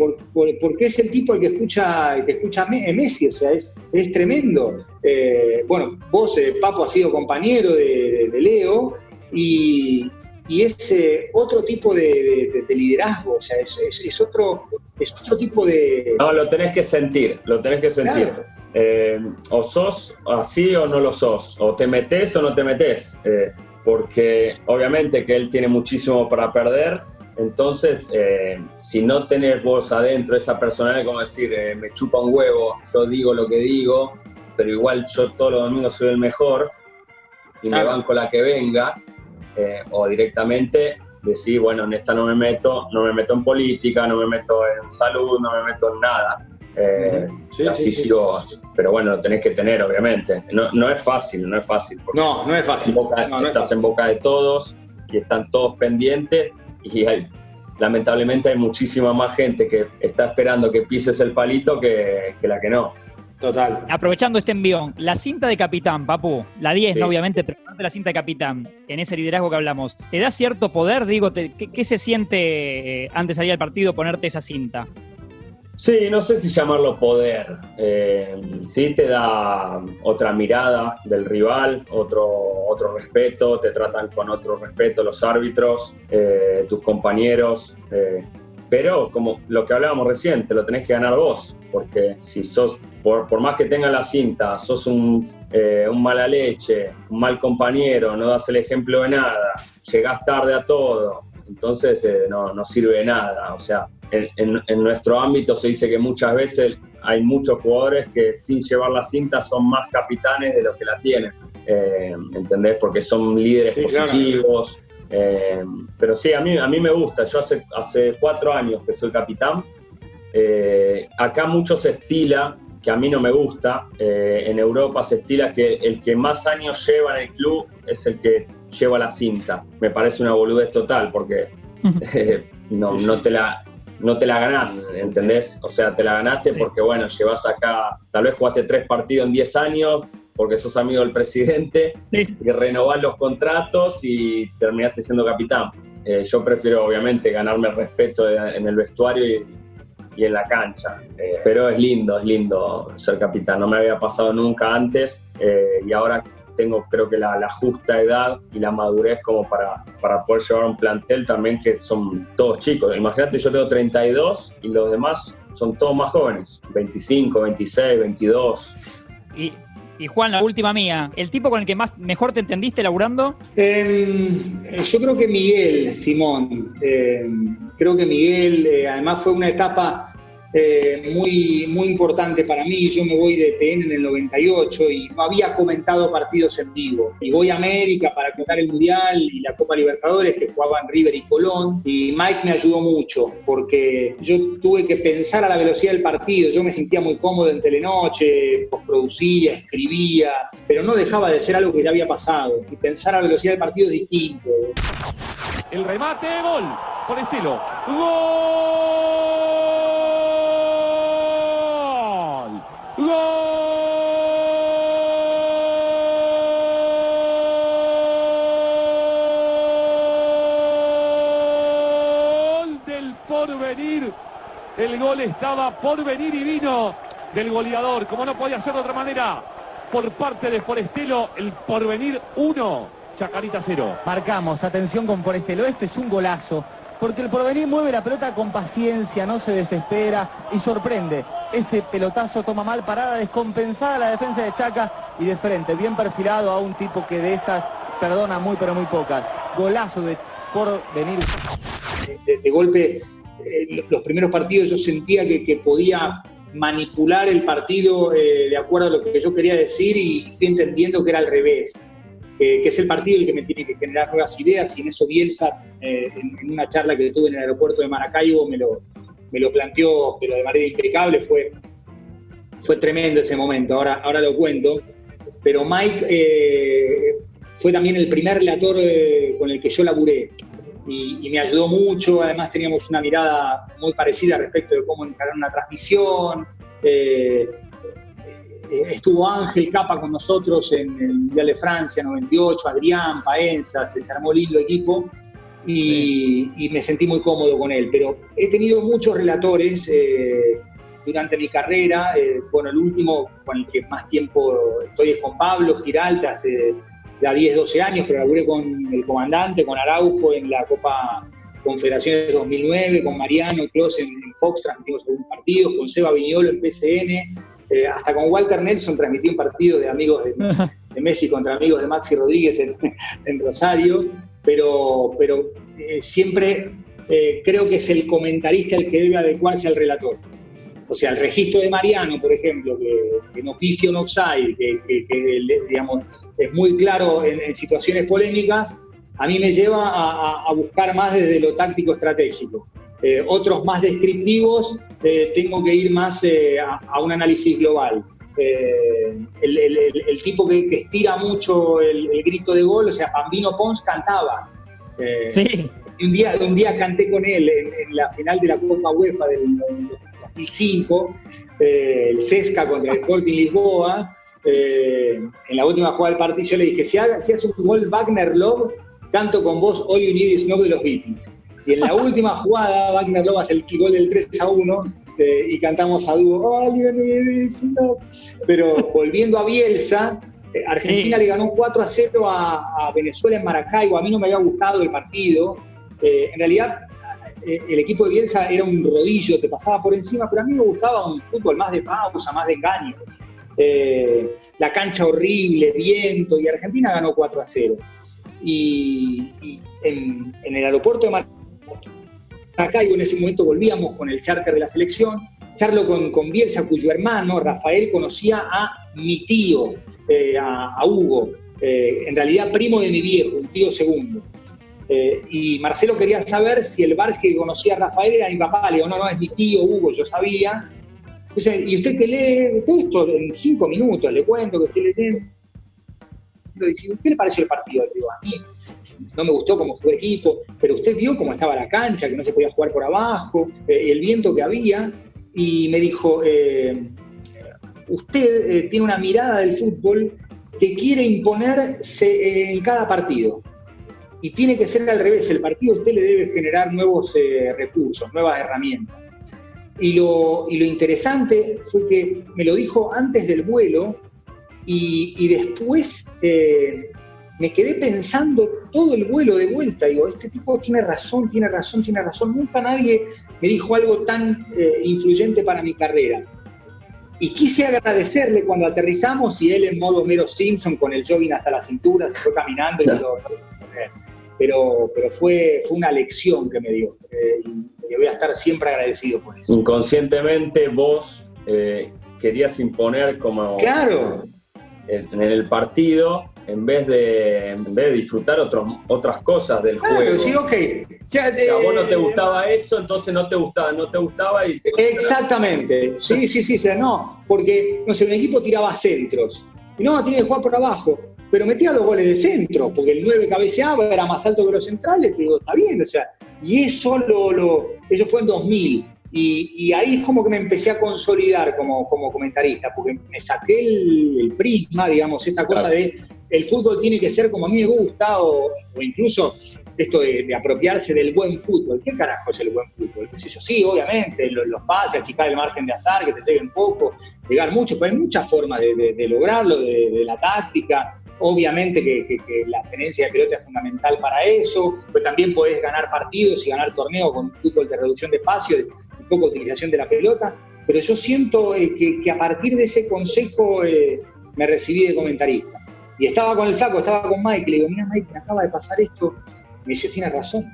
porque es el tipo el que escucha, el que escucha a Messi, o sea, es, es tremendo. Eh, bueno, vos, eh, Papo, has sido compañero de, Leo y, y es eh, otro tipo de, liderazgo, o sea, es, otro, es otro tipo de... No, lo tenés que sentir, lo tenés que sentir. o sos así o no lo sos, o te metes o no te metes, porque obviamente que él tiene muchísimo para perder entonces, eh, si no tenés vos adentro esa personalidad, como decir, eh, me chupa un huevo, yo digo lo que digo, pero igual yo todos los domingos soy el mejor y me banco la que venga, eh, o directamente decir, bueno, en esta no me meto, no me meto en política, no me meto en salud, no me meto en nada. así sigo, pero bueno, lo tenés que tener, obviamente. No, es fácil, no es fácil. No, no es fácil. estás en boca de todos y están todos pendientes y lamentablemente hay muchísima más gente que está esperando que pises el palito que, la que no. Total. Aprovechando este envión, la cinta de capitán, Papu, la 10, ¿no? obviamente, pero la cinta de capitán, en ese liderazgo que hablamos, ¿te da cierto poder? Digo, ¿qué, se siente eh, antes de salir al partido ponerte esa cinta? Sí, no sé si llamarlo poder. Eh, sí te da otra mirada del rival, otro, otro respeto, te tratan con otro respeto los árbitros, eh, tus compañeros. Eh, pero como lo que hablábamos recién, te lo tenés que ganar vos, porque si sos, por, por más que tengas la cinta, sos un, un mala leche, un mal compañero, no das el ejemplo de nada, llegás tarde a todo, entonces no, no sirve de nada. O sea, en, nuestro ámbito se dice que muchas veces hay muchos jugadores que sin llevar la cinta son más capitanes de los que la tienen. Eh, ¿Entendés? Porque son líderes positivos. Eh, pero sí, a mí, a mí me gusta. Yo hace, hace cuatro años que soy capitán. Eh, acá mucho se estila, que a mí no me gusta. en Europa se estila que el que más años lleva en el club es el que lleva la cinta. Me parece una boludez total porque no, no, te la, no te la ganás, ¿entendés? O sea, te la ganaste porque, bueno, llevas acá, tal vez jugaste tres partidos en diez años, porque sos amigo del presidente, y renovás los contratos y terminaste siendo capitán. Eh, yo prefiero, obviamente, ganarme el respeto en el vestuario y, en la cancha. Eh, pero es lindo, es lindo ser capitán. No me había pasado nunca antes eh, y ahora tengo creo que la, justa edad y la madurez como para, para poder llevar un plantel también que son todos chicos. Imagínate, yo tengo 32 y los demás son todos más jóvenes, 25, 26, 22. Y, y Juan, la última mía, ¿el tipo con el que más mejor te entendiste laburando? Em, yo creo que Miguel, Simón. Em, creo que Miguel, eh, además fue una etapa eh, muy, muy importante para mí. Yo me voy de TN en el 98 y no había comentado partidos en vivo. Y voy a América para contar el Mundial y la Copa Libertadores que jugaban River y Colón. Y Mike me ayudó mucho porque yo tuve que pensar a la velocidad del partido. Yo me sentía muy cómodo en Telenoche, producía, escribía, pero no dejaba de ser algo que ya había pasado. Y pensar a la velocidad del partido es distinto. El remate, gol, por estilo. ¡Gol! El gol estaba por venir y vino del goleador, como no podía ser de otra manera. Por parte de Forestelo, el porvenir 1, Chacarita 0. Marcamos, atención con Forestelo, este es un golazo. porque el porvenir mueve la pelota con paciencia, no se desespera y sorprende. Ese pelotazo toma mal parada, descompensada la defensa de Chaca y de frente, bien perfilado a un tipo que de esas perdona muy pero muy pocas. Golazo de porvenir. De, de golpe, eh, los primeros partidos yo sentía que, que podía manipular el partido eh, de acuerdo a lo que yo quería decir y fui entendiendo que era al revés que es el partido el que me tiene que generar nuevas ideas y en eso Bielsa, eh, en, una charla que tuve en el aeropuerto de Maracaibo, me lo, me lo planteó, pero de manera impecable, fue, fue tremendo ese momento, ahora, ahora lo cuento, pero Mike eh, fue también el primer relator eh, con el que yo laburé y, me ayudó mucho, además teníamos una mirada muy parecida respecto de cómo encarar una transmisión, eh, estuvo Ángel Capa con nosotros en el Mundial de Francia 98, Adrián, Paenza, se armó lindo equipo y, me sentí muy cómodo con él. Pero he tenido muchos relatores eh, durante mi carrera. Eh, bueno, el último con el que más tiempo estoy es con Pablo Giralta, hace ya 10, 12 años, pero laburé con el comandante, con Araujo en la Copa Confederaciones 2009, con Mariano Clos en, en Fox, transmitimos algunos partidos, con Seba Viñolo en PCN eh, hasta con Walter Nelson transmití un partido de amigos de, Messi contra amigos de Maxi Rodríguez en, Rosario, pero, pero eh, siempre eh, creo que es el comentarista el que debe adecuarse al relator. O sea, el registro de Mariano, por ejemplo, que, no pifio no offside, que, digamos, es muy claro en, situaciones polémicas, a mí me lleva a, a buscar más desde lo táctico estratégico. Eh, otros más descriptivos, eh, tengo que ir más eh, a, un análisis global. El, tipo que, estira mucho el, grito de gol, o sea, Bambino Pons cantaba. sí. Un día, un día canté con él en, la final de la Copa UEFA del 2005, el Sesca contra el Sporting Lisboa. en la última jugada del partido yo le dije, si, haces un gol Wagner Love, canto con vos All You Need Is Love de los Beatles. Y en la última jugada, Wagner Lobo hace el gol del 3 a 1 eh, y cantamos a dúo, pero volviendo a Bielsa, eh, Argentina le ganó 4 a 0 a, Venezuela en Maracaibo. A mí no me había gustado el partido. Eh, en realidad, el equipo de Bielsa era un rodillo, te pasaba por encima, pero a mí me gustaba un fútbol más de pausa, más de engaño. la cancha horrible, viento, y Argentina ganó 4 a 0. Y, en, el aeropuerto de Maracaibo, acá y en ese momento volvíamos con el charter de la selección. Charlo con, Bielsa, cuyo hermano, Rafael, conocía a mi tío, eh, a, Hugo, eh, en realidad primo de mi viejo, un tío segundo. Eh, y Marcelo quería saber si el bar que conocía a Rafael era mi papá. Le digo, no, no, es mi tío Hugo, yo sabía. Entonces, ¿y usted que lee todo esto en cinco minutos? Le cuento que estoy leyendo. ¿Qué le pareció el partido? A mí no me gustó cómo fue el equipo, pero usted vio cómo estaba la cancha, que no se podía jugar por abajo, eh, el viento que había, y me dijo, eh, usted tiene una mirada del fútbol que quiere imponerse en cada partido. Y tiene que ser al revés, el partido usted le debe generar nuevos recursos, nuevas herramientas. Y lo, y lo, interesante fue que me lo dijo antes del vuelo y, y después me quedé pensando todo el vuelo de vuelta. Digo, este tipo tiene razón, tiene razón, tiene razón. Nunca nadie me dijo algo tan eh, influyente para mi carrera. Y quise agradecerle cuando aterrizamos y él en modo mero Simpson con el jogging hasta la cintura se fue caminando y lo, pero, pero fue, fue una lección que me dio eh, y, voy a estar siempre agradecido por eso. Inconscientemente vos eh, querías imponer como... Claro. En el partido en vez de, en vez de disfrutar otros, otras cosas del juego. Sí, ok. Ya, o vos no te gustaba eso, entonces no te gustaba, no te gustaba y te Exactamente. Sí, sí, sí, o no, porque, no sé, un equipo tiraba centros. Y no, tiene que jugar por abajo. Pero metía dos goles de centro, porque el 9 cabeceaba, era más alto que los centrales, digo, está bien, o sea, y eso lo, lo eso fue en 2000. Y, ahí es como que me empecé a consolidar como, como comentarista, porque me saqué el, prisma, digamos, esta cosa de el fútbol tiene que ser como a mí me gusta, o, incluso esto de, apropiarse del buen fútbol. ¿Qué carajo es el buen fútbol? ¿Qué Sí, obviamente, los, los pases, achicar el margen de azar, que te lleguen poco, llegar mucho, pero hay muchas formas de, lograrlo, de, la táctica. Obviamente que, la tenencia de pelota es fundamental para eso, pero también podés ganar partidos y ganar torneos con fútbol de reducción de espacio y poca utilización de la pelota. Pero yo siento eh, que, a partir de ese consejo eh, me recibí de comentarista. Y estaba con el flaco, estaba con Mike, le digo, mira Mike, me acaba de pasar esto. Me dice, tienes razón.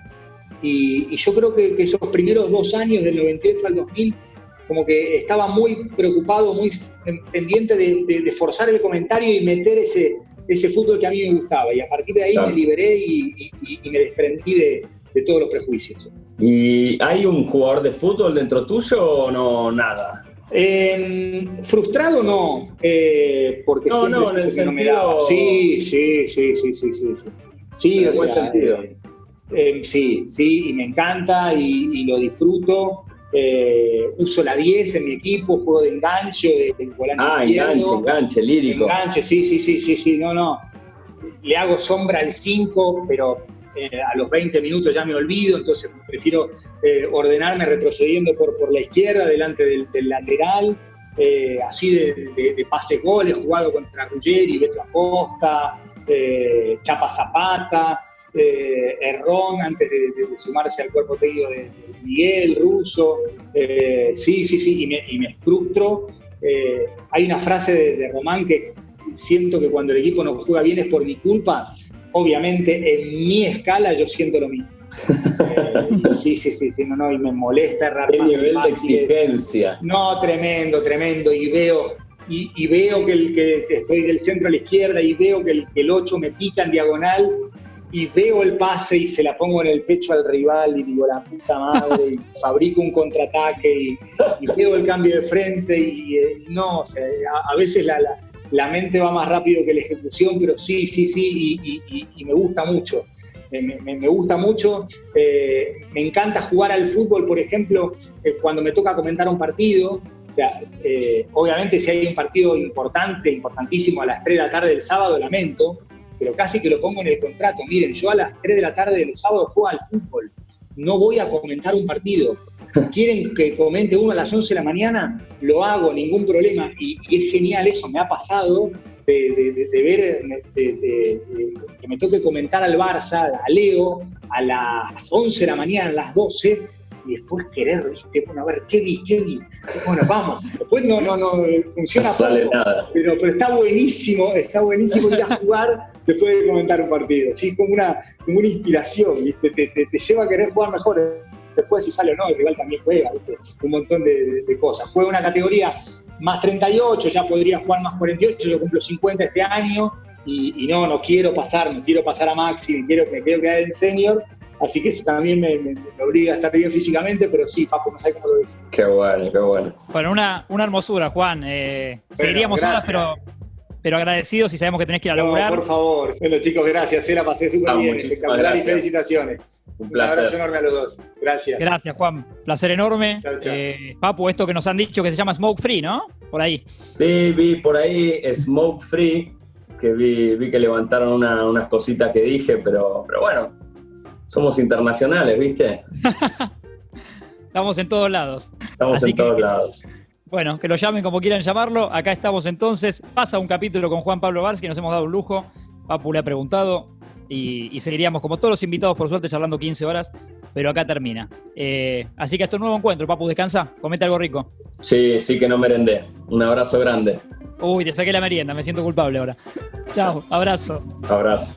Y, yo creo que, esos primeros dos años, del 98 al 2000, como que estaba muy preocupado, muy pendiente de, de- de forzar el comentario y meter ese, ese fútbol que a mí me gustaba. Y a partir de ahí Claro. me liberé y, y- y me desprendí de, de todos los prejuicios. ¿Y hay un jugador de fútbol dentro tuyo o no? Nada. Eh, frustrado no, eh, porque No, no, en el que no me sentido- daba. Sí, sí, sí, sí, sí, sí. Sí, Sí, o sea, sentido. eh, eh, sí, sí, y me encanta y, y lo disfruto. Eh, uso la 10 en mi equipo, juego de enganche, de, de volante Ah, izquierdo. enganche, enganche, lírico. Enganche, sí, sí, sí, sí, sí, no, no. Le hago sombra al 5, pero eh, a los 20 minutos ya me olvido, entonces prefiero eh, ordenarme retrocediendo por, por la izquierda, delante del, del lateral, así de, de- de pases goles, jugado contra Ruggeri, Beto Acosta, Chapa Zapata, Errón antes de, sumarse al cuerpo técnico de, de Miguel, Russo, eh, sí, sí, sí, y me, y me frustro. Eh, hay una frase de, de Román que siento que cuando el equipo no juega bien es por mi culpa. Obviamente, en mi escala yo siento lo mismo. Eh, sí, sí, sí, sí, no, no, y me molesta errar ¿Qué pases nivel de exigencia? No, tremendo, tremendo. Y veo, y, y veo que, el, que estoy del centro a la izquierda y veo que el, que el 8 me pica en diagonal y veo el pase y se la pongo en el pecho al rival y digo, la puta madre, y fabrico un contraataque y, y veo el cambio de frente y eh, no, o sea, a, a veces la, la- la mente va más rápido que la ejecución, pero sí, sí, sí, y, me gusta mucho. Me, me- me gusta mucho, eh, me encanta jugar al fútbol, por ejemplo, eh, cuando me toca comentar un partido, o sea, eh, obviamente si hay un partido importante, importantísimo a las 3 de la tarde del sábado, lamento, pero casi que lo pongo en el contrato. Miren, yo a las 3 de la tarde de los sábados juego al fútbol, no voy a comentar un partido. Quieren que comente uno a las 11 de la mañana, lo hago, ningún problema. Y, y es genial eso, me ha pasado de, de- de- de ver, que me toque comentar al Barça, a Leo, a las 11 de la mañana, a las 12, y después querer, ¿viste? Bueno, a ver, ¿qué vi? ¿Qué vi? Bueno, vamos. Después no, no, no, funciona No sale poco, nada. Pero, pero está buenísimo, está buenísimo ir a jugar después de comentar un partido. ¿sí? Es como una, como una inspiración, ¿viste? Te, te- te lleva a querer jugar mejor. Después si sale o no, el rival también juega, ¿viste? un montón de, cosas. Juega una categoría más 38, ya podría jugar más 48, yo cumplo 50 este año y, y no, no quiero pasar, no quiero pasar a Maxi, me quiero, me quiero quedar en senior, así que eso también me, me- me obliga a estar bien físicamente, pero sí, Papu, no sé cómo lo dice. Qué bueno, qué bueno. Bueno, una, una hermosura, Juan. Eh, seguiríamos horas, pero, pero agradecidos y sabemos que tenés que ir a No, laburar. por favor. Bueno, chicos, gracias, se la pasé súper Ah, bien, espectacular y felicitaciones. Un Un abrazo placer. enorme a los dos. Gracias. Gracias, Juan. Placer enorme. Chao. Eh, Papu, esto que nos han dicho que se llama Smoke Free, ¿no? Por ahí. Sí, vi por ahí Smoke Free, que vi, vi que levantaron una- unas cositas que dije, pero, pero bueno, somos internacionales, ¿viste? Estamos en todos lados. Estamos Así en que- todos lados. Bueno, que lo llamen como quieran llamarlo. Acá estamos entonces. Pasa un capítulo con Juan Pablo Varsky, nos hemos dado un lujo. Papu le ha preguntado y, y seguiríamos como todos los invitados, por suerte, charlando 15 horas, pero acá termina. Eh, así que hasta un nuevo encuentro, Papu, descansa, comete algo rico. Sí, sí que no merendé. Un abrazo grande. Uy, te saqué la merienda, me siento culpable ahora. Chao, abrazo. Abrazo.